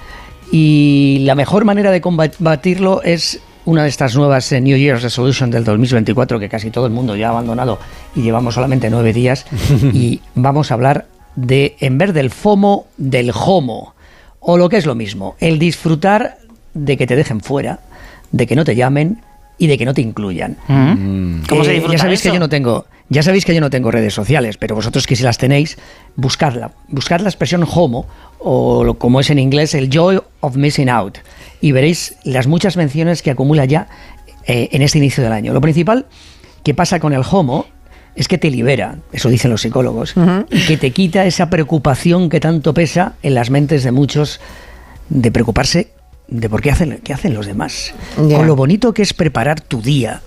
Y la mejor manera de combatirlo es una de estas nuevas eh, New Year's Resolution del 2024 que casi todo el mundo ya ha abandonado y llevamos solamente nueve días y vamos a hablar de, en vez del FOMO, del HOMO, o lo que es lo mismo, el disfrutar de que te dejen fuera, de que no te llamen y de que no te incluyan. Mm. ¿Cómo se Eh, disfruta ya sabéis eso? que yo no tengo, ya sabéis que yo no tengo redes sociales, pero vosotros que si las tenéis, buscadla, buscad la expresión homo o como es en inglés el joy of missing out y veréis las muchas menciones que acumula ya eh, en este inicio del año. Lo principal que pasa con el homo es que te libera, eso dicen los psicólogos, y que te quita esa preocupación que tanto pesa en las mentes de muchos de preocuparse de por qué hacen, qué hacen los demás. Con lo bonito que es preparar tu día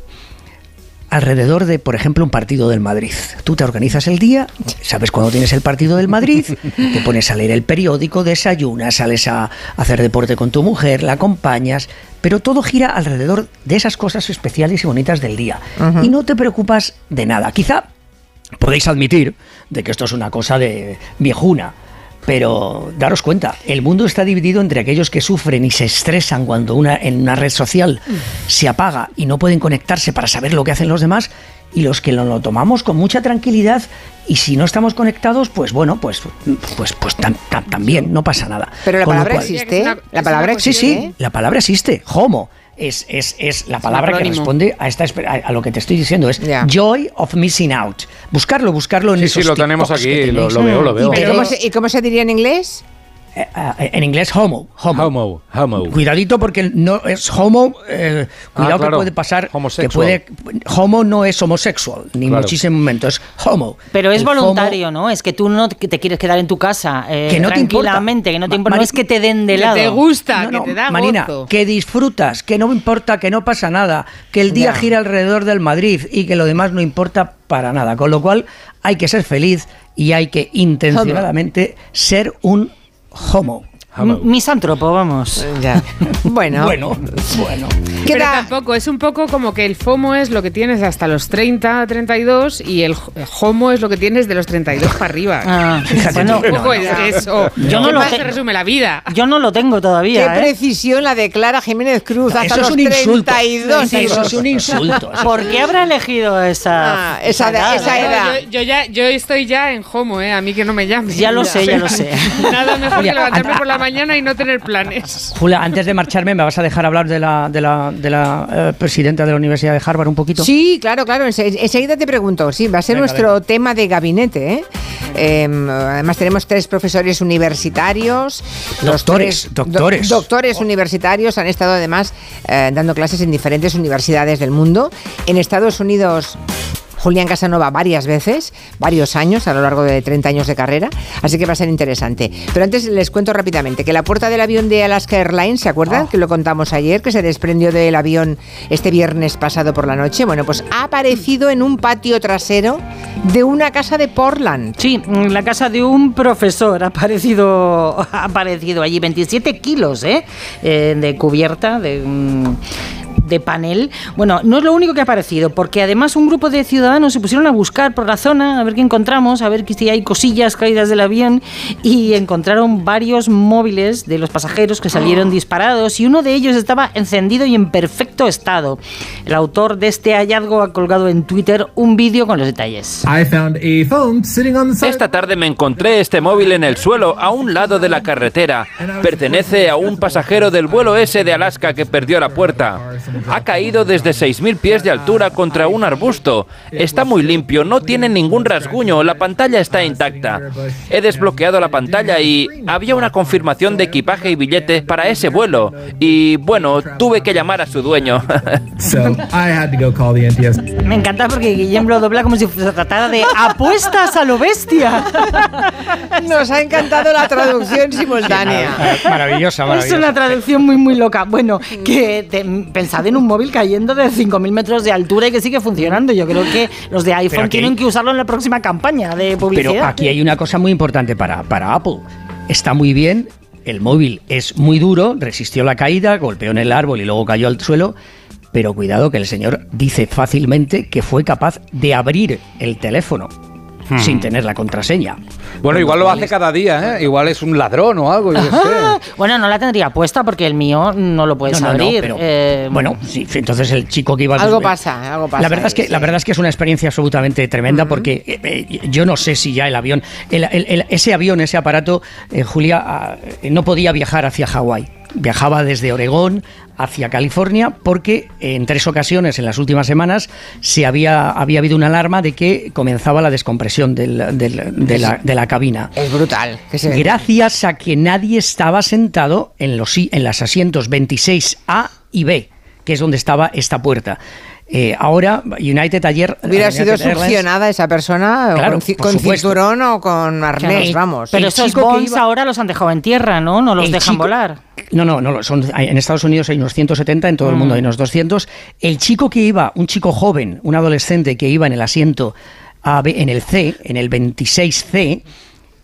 alrededor de, por ejemplo, un partido del Madrid. Tú te organizas el día, sabes cuándo tienes el partido del Madrid, te pones a leer el periódico, desayunas, sales a hacer deporte con tu mujer, la acompañas, pero todo gira alrededor de esas cosas especiales y bonitas del día. Y no te preocupas de nada. Quizá podéis admitir de que esto es una cosa de viejuna. Pero daros cuenta, el mundo está dividido entre aquellos que sufren y se estresan cuando una, en una red social se apaga y no pueden conectarse para saber lo que hacen los demás y los que lo, lo tomamos con mucha tranquilidad y si no estamos conectados, pues bueno, pues, pues, pues tam- tam- también no pasa nada. Pero la Con palabra cual- existe. La palabra Sí, existe. sí, la palabra existe. Homo. Es, es, es la palabra que responde a, esta, a, a lo que te estoy diciendo. Es joy of missing out. Buscarlo, buscarlo en Sí, sí, esos lo tenemos aquí, lo- veo, lo veo. ¿Y cómo, se, y cómo se diría en inglés? Eh, eh, en inglés homo. Homo. Homo. homo. Cuidadito porque no es homo. eh, cuidado Ah, claro. que puede pasar. Que Homosexual. puede, homo no es homosexual, ni Claro. muchísimo momento. Es homo. Pero es El homo- voluntario, ¿no? Es que tú no te quieres quedar en tu casa eh, Que no te importa. tranquilamente, que no te importa. No es que te den de Que lado. te gusta, No, que te da Marina, gozo. que disfrutas, que no importa, que no pasa nada, que el día Ya. gira alrededor del Madrid y que lo demás no importa para nada. Con lo cual hay que ser feliz y hay que intencionadamente ser un homo. M- Misántropo, vamos. Ya. Bueno. Bueno, bueno. Pero tampoco, es un poco como que el FOMO es lo que tienes hasta los 30, 32 y el HOMO es lo que tienes de los 32 para arriba. Ah, bueno, un poco no, es no. eso. Yo no ¿Qué lo se resume la vida? Yo no lo tengo todavía. Qué ¿eh? precisión la de Clara Jiménez Cruz. Hasta Eso es los un insulto. 32. Sí, eso es un insulto. ¿Por qué habrá elegido esa, Ah, esa de- esa No, edad. Yo, yo ya, yo estoy ya en HOMO, ¿eh? A mí que no me llamen. Ya lo sé, ya lo sé. Nada mejor que levantarme por la mañana y no tener planes. Julia, antes de marcharme, ¿me vas a dejar hablar de la, de la, de la eh, presidenta de la Universidad de Harvard un poquito? Sí, claro, claro. ense- Enseguida te pregunto. Sí, va a ser Venga, nuestro tema de gabinete. ¿eh? Em, además tenemos tres profesores universitarios. Los Doctores, tres doctores. doctores universitarios han estado además eh, dando clases en diferentes universidades del mundo. En Estados Unidos... Julián Casanova varias veces, varios años, a lo largo de 30 años de carrera, así que va a ser interesante. Pero antes les cuento rápidamente que la puerta del avión de Alaska Airlines, ¿se acuerdan? Que lo contamos ayer, que se desprendió del avión este viernes pasado por la noche. Bueno, pues ha aparecido en un patio trasero de una casa de Portland. Sí, la casa de un profesor ha aparecido, ha aparecido allí 27 kilos ¿eh? Eh, de cubierta, de, mm, de panel. Bueno, no es lo único que ha aparecido, porque además un grupo de ciudadanos se pusieron a buscar por la zona, a ver qué encontramos, a ver si hay cosillas caídas del avión, y encontraron varios móviles de los pasajeros que salieron disparados, y uno de ellos estaba encendido y en perfecto estado. El autor de este hallazgo ha colgado en Twitter un vídeo con los detalles. Esta tarde me encontré este móvil en el suelo a un lado de la carretera. Pertenece a un pasajero del vuelo S de Alaska que perdió la puerta. Ha caído desde 6.000 pies de altura contra un arbusto. Está muy limpio, no tiene ningún rasguño, la pantalla está intacta. He desbloqueado la pantalla y había una confirmación de equipaje y billete para ese vuelo. Y bueno, tuve que llamar a su dueño. Me encanta porque Guillem lo dobla como si se tratara de apuestas a lo bestia. Nos ha encantado la traducción simultánea. Maravillosa, Es maravillosa. una traducción muy, muy loca. Bueno, que te- pensad en un móvil cayendo de 5.000 metros de altura y que sigue funcionando. Yo creo que los de iPhone aquí- tienen que usarlo en la próxima campaña de publicidad. Pero aquí hay una cosa muy importante para, para Apple. Está muy bien, el móvil es muy duro, resistió la caída, golpeó en el árbol y luego cayó al suelo. Pero cuidado que el señor dice fácilmente que fue capaz de abrir el teléfono. Hmm. sin tener la contraseña. Bueno, igual lo hace cada día, ¿eh? Igual es un ladrón o algo, yo qué sé. Bueno, no la tendría puesta porque el mío no lo puedes No, no, no, abrir. pero- Eh, Bueno, sí, entonces el chico que iba... Algo pasa, algo pasa. La verdad, es que, la verdad es que es una experiencia absolutamente tremenda porque eh, eh, yo no sé si ya el avión, el- el- el- ese avión, ese aparato, eh, Julia, ah, eh, no podía viajar hacia Hawái. Viajaba desde Oregón hacia California porque en tres ocasiones en las últimas semanas se había, había habido una alarma de que comenzaba la descompresión del- del- de, la, de la cabina. Es brutal. que se- Gracias a que nadie estaba sentado en los, en las asientos 26A y B, que es donde estaba esta puerta. Eh, ahora, United ayer... Hubiera United sido Airlines- succionada esa persona Claro, con, cinturón o con arnés, claro. vamos. Pero El bonds iba- ahora los han dejado en tierra, ¿no? No los El dejan chico- volar. No, no, no, son, en Estados Unidos hay unos 170, en todo el Mm. mundo hay unos 200. El chico que iba, un chico joven, un adolescente que iba en el asiento AB, en el C, en el 26C,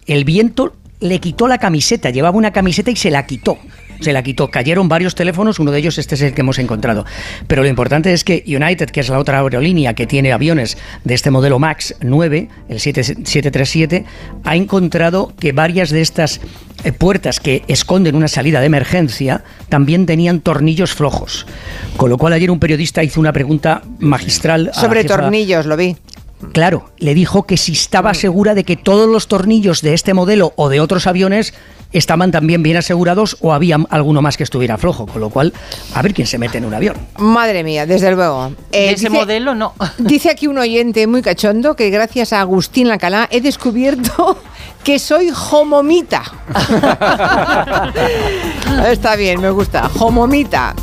el viento le quitó la camiseta, llevaba una camiseta y se la quitó. Se la quitó. Cayeron varios teléfonos, uno de ellos este es el que hemos encontrado. Pero lo importante es que United, que es la otra aerolínea que tiene aviones de este modelo MAX 9, el 7 737, ha encontrado que varias de estas eh, puertas que esconden una salida de emergencia también tenían tornillos flojos. Con lo cual ayer un periodista hizo una pregunta magistral. a la Sobre jefa- tornillos, lo vi. Claro, le dijo que si estaba segura de que todos los tornillos de este modelo o de otros aviones estaban también bien asegurados o había alguno más que estuviera flojo, con lo cual a ver quién se mete en un avión. Madre mía, desde luego. Eh, ese modelo no. Dice aquí un oyente muy cachondo que gracias a Agustín Lacalá he descubierto que soy homomita. Está bien, me gusta. Homomita.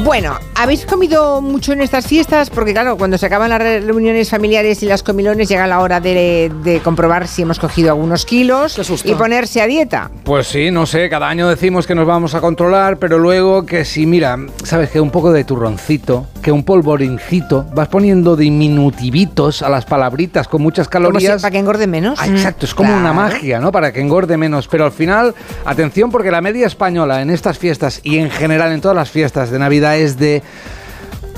Bueno, ¿habéis comido mucho en estas fiestas? Porque claro, cuando se acaban las re- reuniones familiares y las comilones llega la hora de, de comprobar si hemos cogido algunos kilos y ponerse a dieta. Pues sí, no sé, cada año decimos que nos vamos a controlar, pero luego que si, mira, sabes que un poco de turroncito, que un polvorincito, vas poniendo diminutivitos a las palabritas con muchas Como si- calorías. para que engorde menos. Ah, exacto, es como una magia, ¿no? Para que engorde menos. Pero al final, atención, porque la media española en estas fiestas y en general en todas las fiestas de Navidad es de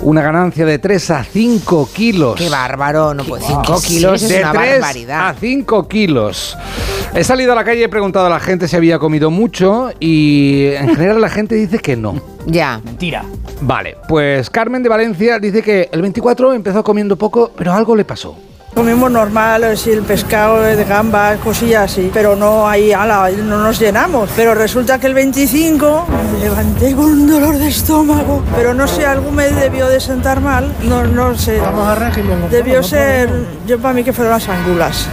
una ganancia de 3 a 5 kilos. Qué bárbaro, no puede 5 kilos es de una 3 barbaridad. a 5 kilos. He salido a la calle y he preguntado a la gente si había comido mucho y en general la gente dice que no. Ya. Mentira. Vale, pues Carmen de Valencia dice que el 24 empezó comiendo poco, pero algo le pasó. Comimos normal, así el pescado de gambas, cosillas así, pero no ahí, ala, no nos llenamos. Pero resulta que el 25 me levanté con un dolor de estómago, pero no sé, algo me debió de sentar mal, no, no sé. Debió ser, yo para mí que fueron las angulas.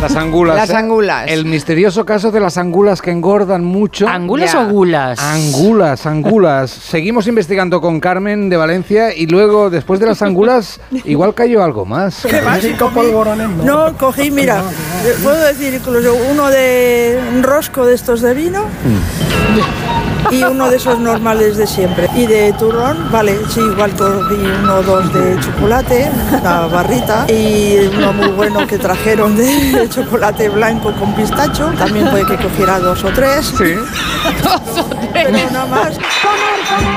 Las angulas. Las ¿eh? angulas. El misterioso caso de las angulas que engordan mucho. ¿Angulas o gulas? Angulas, angulas. Seguimos investigando con Carmen de Valencia y luego, después de las angulas, igual cayó algo más. ¿Qué más? Comí- No, cogí, mira, puedo decir incluso uno de un rosco de estos de vino y uno de esos normales de siempre. Y de turrón, vale, sí, igual cogí uno o dos de chocolate, una barrita, y uno muy bueno que trajeron de chocolate blanco con pistacho. También puede que cogiera dos o tres. Sí. Pero nada más.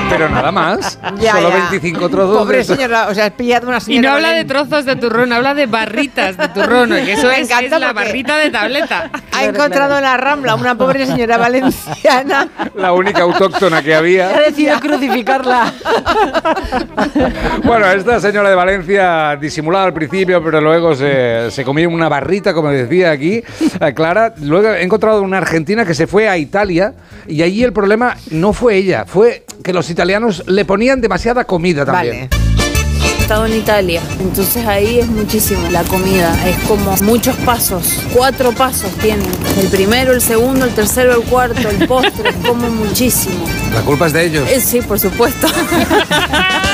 Pero nada más. Ya, Solo ya. 25 trozos. Pobre de- señora, o sea, has pillado una Y señora. no habla de trozos de turrón, habla de barritas de turrón, que eso Me es, encanta es la barrita de tableta. Ha encontrado en la Rambla una pobre señora valenciana. La única autóctona que había. decidido crucificarla. Bueno, esta señora de Valencia disimulaba al principio, pero luego se, se comió una barrita, como decía aquí eh, Clara. Luego he encontrado una argentina que se fue a Italia y allí el problema no fue ella, fue que los italianos le ponían demasiada comida también. Vale. He estado en Italia, entonces ahí es muchísimo la comida, es como muchos pasos, cuatro pasos tienen, el primero, el segundo, el tercero, el cuarto, el postre, es como muchísimo. La culpa es de ellos. Eh, sí, por supuesto.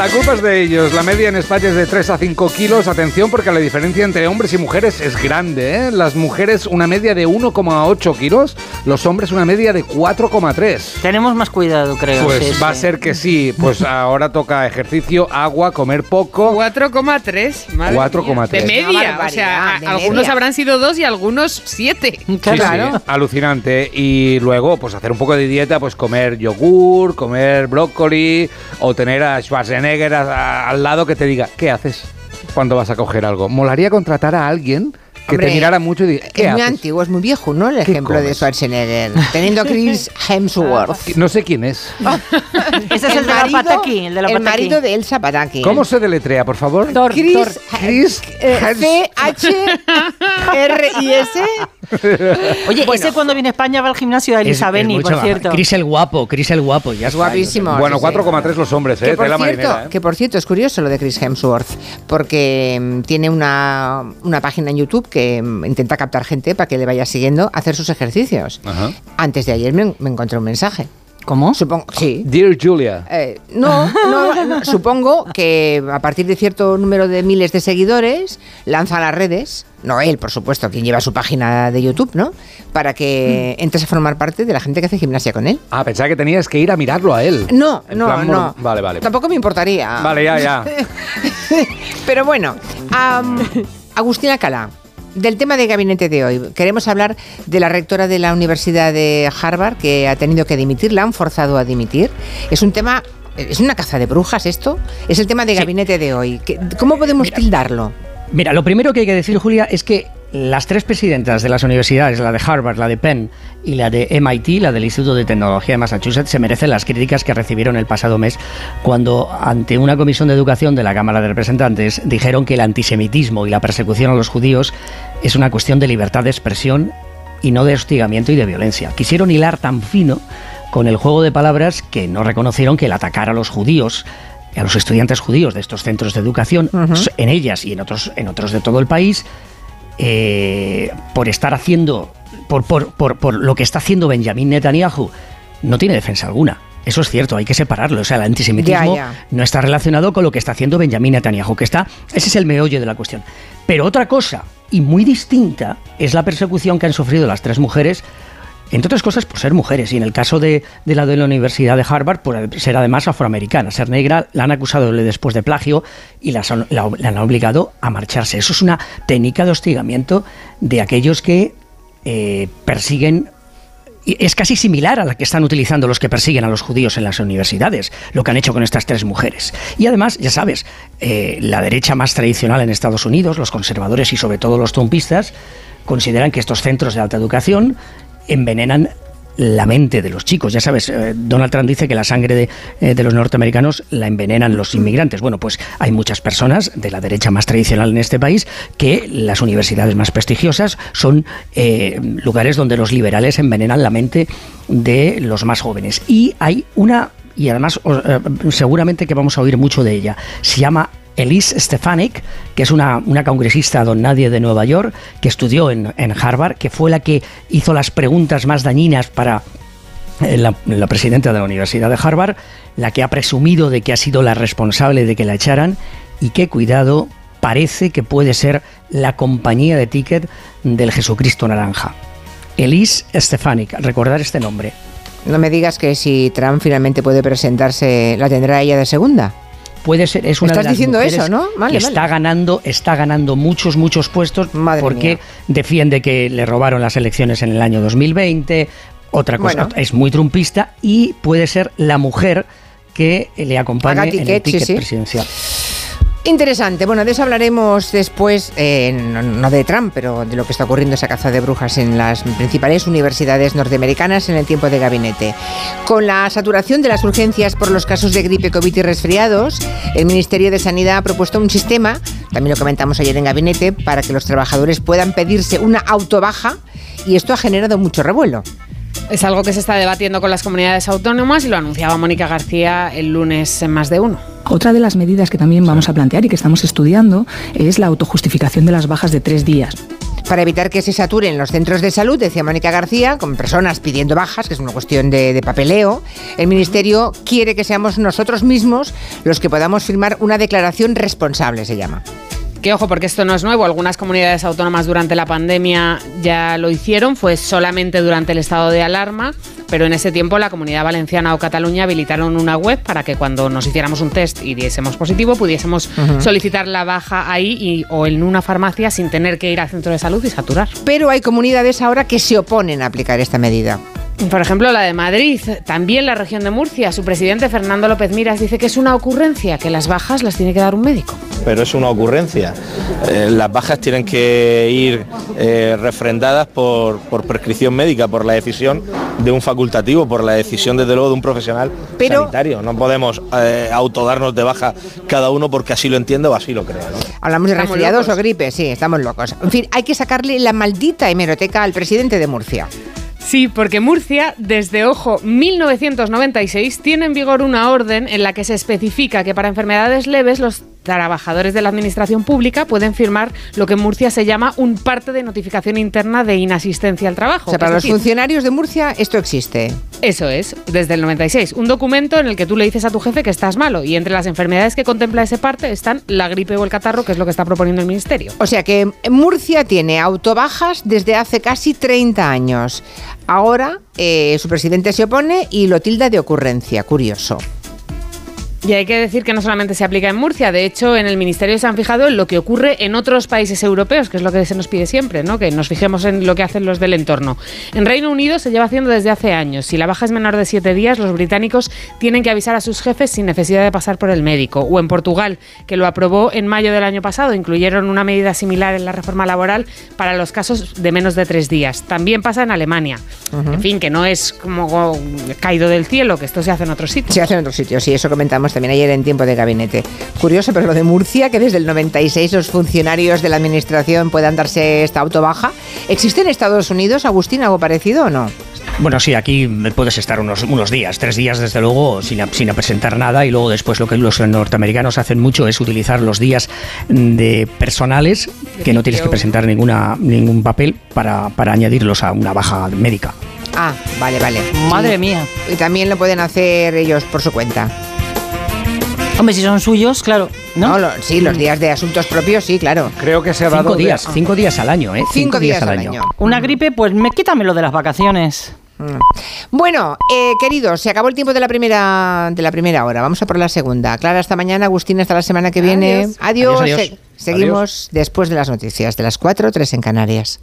La culpa es de ellos. La media en España es de 3 a 5 kilos. Atención porque la diferencia entre hombres y mujeres es grande. ¿eh? Las mujeres una media de 1,8 kilos, los hombres una media de 4,3. Tenemos más cuidado, creo. Pues sí, va a ser que sí. Pues ahora toca ejercicio, agua, comer poco. 4,3. madre 4,3. mía. De media. O sea, de algunos media. habrán sido dos y algunos siete. Sí, sí, alucinante. Y luego, pues hacer un poco de dieta, pues comer yogur, comer brócoli o tener a Schwarzenegger al lado que te diga, ¿qué haces? cuando vas a coger algo. Molaría contratar a alguien que Hombre, te mirara mucho y diga, ¿qué es muy antiguo, es muy viejo, ¿no? El ¿Qué ejemplo de comes? Schwarzenegger. Teniendo a Chris Hemsworth. No sé quién es. Ese es el, de la Pataki, el de la el Pataki. marido de Elsa Pataki. ¿Cómo se deletrea, por favor? Chris, Chris eh, C-H-R-I-S. Oye, ese cuando viene a España va al gimnasio de Es- Elisa es Beni, mucho por cierto. Cris el guapo, Cris el guapo, ya está. Guapísimo. Bueno, sí, sí. 4,3 los hombres, Que ¿eh? por, Tela cierto, marinera, ¿eh? que por cierto, es curioso lo de Chris Hemsworth, porque mm, tiene una, una página en YouTube que mm, intenta captar gente para que le vaya siguiendo a hacer sus ejercicios. Ajá. Antes de ayer me, me encontré un mensaje. ¿Cómo? Supongo, sí. Dear Julia. Eh, no, no, no, supongo que a partir de cierto número de miles de seguidores lanza a las redes, no él, por supuesto, quien lleva su página de YouTube, ¿no? Para que Mm. entres a formar parte de la gente que hace gimnasia con él. Ah, pensaba que tenías que ir a mirarlo a él. No, En no, no. Vale, vale. Tampoco me importaría. Vale, ya, ya. Pero bueno, am, Agustina Cala, del tema de gabinete de hoy, queremos hablar de la rectora de la Universidad de Harvard que ha tenido que dimitir, la han forzado a dimitir. Es un tema, es una caza de brujas esto, es el tema de gabinete de hoy. ¿Qué- ¿Cómo podemos tildarlo? Mira, lo primero que hay que decir, Julia, es que las tres presidentas de las universidades, la de Harvard, la de Penn y la de MIT, la del Instituto de Tecnología de Massachusetts, se merecen las críticas que recibieron el pasado mes cuando, ante una comisión de educación de la Cámara de Representantes, dijeron que el antisemitismo y la persecución a los judíos es una cuestión de libertad de expresión y no de hostigamiento y de violencia. Quisieron hilar tan fino con el juego de palabras que no reconocieron que el atacar a los judíos a los estudiantes judíos de estos centros de educación, en ellas y en otros, en otros de todo el país, eh, por estar haciendo, por, por, por, por lo que está haciendo Benjamín Netanyahu, no tiene defensa alguna. Eso es cierto, hay que separarlo. O sea, el antisemitismo Ya, ya. no está relacionado con lo que está haciendo Benjamín Netanyahu, que está, ese es el meollo de la cuestión. Pero otra cosa, y muy distinta, es la persecución que han sufrido las tres mujeres entre otras cosas por ser mujeres, y en el caso de, la de la Universidad de Harvard, por ser además afroamericana, ser negra, la han acusado de- después de plagio y la, han obligado a marcharse. Eso es una técnica de hostigamiento de aquellos que eh, persiguen es casi similar a la que están utilizando los que persiguen a los judíos en las universidades, lo que han hecho con estas tres mujeres. Y además, ya sabes, eh, la derecha más tradicional en Estados Unidos, los conservadores y sobre todo los trumpistas, consideran que estos centros de alta educación envenenan la mente de los chicos. Ya sabes, eh, Donald Trump dice que la sangre de, eh, de los norteamericanos la envenenan los inmigrantes. Bueno, pues hay muchas personas de la derecha más tradicional en este país que las universidades más prestigiosas son eh, lugares donde los liberales envenenan la mente de los más jóvenes. Y hay una, y además seguramente que vamos a oír mucho de ella, se llama Elise Stefanik, que es una, una congresista don nadie de Nueva York, que estudió en, en Harvard, que fue la que hizo las preguntas más dañinas para eh, la, la presidenta de la Universidad de Harvard, la que ha presumido de que ha sido la responsable de que la echaran y que, cuidado, parece que puede ser la compañía de ticket del Jesucristo Naranja. Elise Stefanik, recordar este nombre. No me digas que si Trump finalmente puede presentarse, la tendrá ella de segunda. Puede ser, es una Estás de las diciendo mujeres eso, ¿no? Vale, que está ganando, está ganando muchos, muchos puestos porque mía. defiende que le robaron las elecciones en el año 2020. Otra cosa, Bueno. es muy trumpista y puede ser la mujer que le acompañe en el ticket, sí, ticket sí. presidencial. Interesante. Bueno, de eso hablaremos después, eh, no, de Trump, pero de lo que está ocurriendo esa caza de brujas en las principales universidades norteamericanas en el tiempo de gabinete. Con la saturación de las urgencias por los casos de gripe, COVID y resfriados, el Ministerio de Sanidad ha propuesto un sistema, también lo comentamos ayer en gabinete, para que los trabajadores puedan pedirse una autobaja y esto ha generado mucho revuelo. Es algo que se está debatiendo con las comunidades autónomas y lo anunciaba Mónica García el lunes en más de uno. Otra de las medidas que también vamos a plantear y que estamos estudiando es la autojustificación de las bajas de tres días. Para evitar que se saturen los centros de salud, decía Mónica García, con personas pidiendo bajas, que es una cuestión de, de papeleo, el Ministerio quiere que seamos nosotros mismos los que podamos firmar una declaración responsable, se llama. Que ojo, porque esto no es nuevo. Algunas comunidades autónomas durante la pandemia ya lo hicieron, fue solamente durante el estado de alarma, pero en ese tiempo la Comunidad Valenciana o Cataluña habilitaron una web para que cuando nos hiciéramos un test y diésemos positivo, pudiésemos solicitar la baja ahí y- o en una farmacia sin tener que ir al centro de salud y saturar. Pero hay comunidades ahora que se oponen a aplicar esta medida. Por ejemplo, la de Madrid, también la región de Murcia. Su presidente Fernando López Miras dice que es una ocurrencia, que las bajas las tiene que dar un médico. pero es una ocurrencia. Eh, las bajas tienen que ir eh, refrendadas por, por prescripción médica, por la decisión de un facultativo, por la decisión desde luego de un profesional Pero- sanitario. No podemos eh, autodarnos de baja cada uno porque así lo entiende o así lo crea. ¿no? Hablamos de resfriados o gripe, sí, estamos locos. En fin, hay que sacarle la maldita hemeroteca al presidente de Murcia. Sí, porque Murcia, desde, ojo, 1996, tiene en vigor una orden en la que se especifica que para enfermedades leves los trabajadores de la administración pública pueden firmar lo que en Murcia se llama un parte de notificación interna de inasistencia al trabajo. O sea, para los decir, funcionarios de Murcia esto existe. Eso es, desde el 96. Un documento en el que tú le dices a tu jefe que estás malo y entre las enfermedades que contempla ese parte están la gripe o el catarro, que es lo que está proponiendo el ministerio. O sea que Murcia tiene autobajas desde hace casi 30 años. Ahora eh, su presidente se opone y lo tilda de ocurrencia. Curioso. Y hay que decir que no solamente se aplica en Murcia, de hecho en el Ministerio se han fijado en lo que ocurre en otros países europeos, que es lo que se nos pide siempre, ¿no? que nos fijemos en lo que hacen los del entorno. En Reino Unido se lleva haciendo desde hace años. Si la baja es menor de siete días, los británicos tienen que avisar a sus jefes sin necesidad de pasar por el médico. O en Portugal, que lo aprobó en mayo del año pasado, incluyeron una medida similar en la reforma laboral para los casos de menos de tres días. También pasa en Alemania. En fin, que no es como caído del cielo, que esto se hace en otros sitios. Se hace en otros sitios, sí, eso comentamos también ayer en tiempo de gabinete. Curioso, pero lo de Murcia, que desde el 96 los funcionarios de la administración puedan darse esta autobaja. ¿Existe en Estados Unidos, Agustín, algo parecido o no? Bueno, sí, aquí puedes estar unos, unos días, tres días desde luego, sin, sin presentar nada y luego después lo que los norteamericanos hacen mucho es utilizar los días de personales que no tienes que presentar ninguna, ningún papel para, para añadirlos a una baja médica. Ah, vale, vale. Madre mía. Y también lo pueden hacer ellos por su cuenta. Hombre, si son suyos, claro. No, lo- sí, los días de asuntos propios, sí, claro. Creo que se ha Cinco dado de- días, cinco días al año, ¿eh? Cinco días al año. Una gripe, pues me quítame lo de las vacaciones. Bueno, eh, queridos, se acabó el tiempo de la primera de la primera hora. Vamos a por la segunda. Clara, hasta mañana. Agustín, hasta la semana que viene. Adiós. Adiós. Adiós, adiós. Se- seguimos después de las noticias de las 4, 3 en Canarias.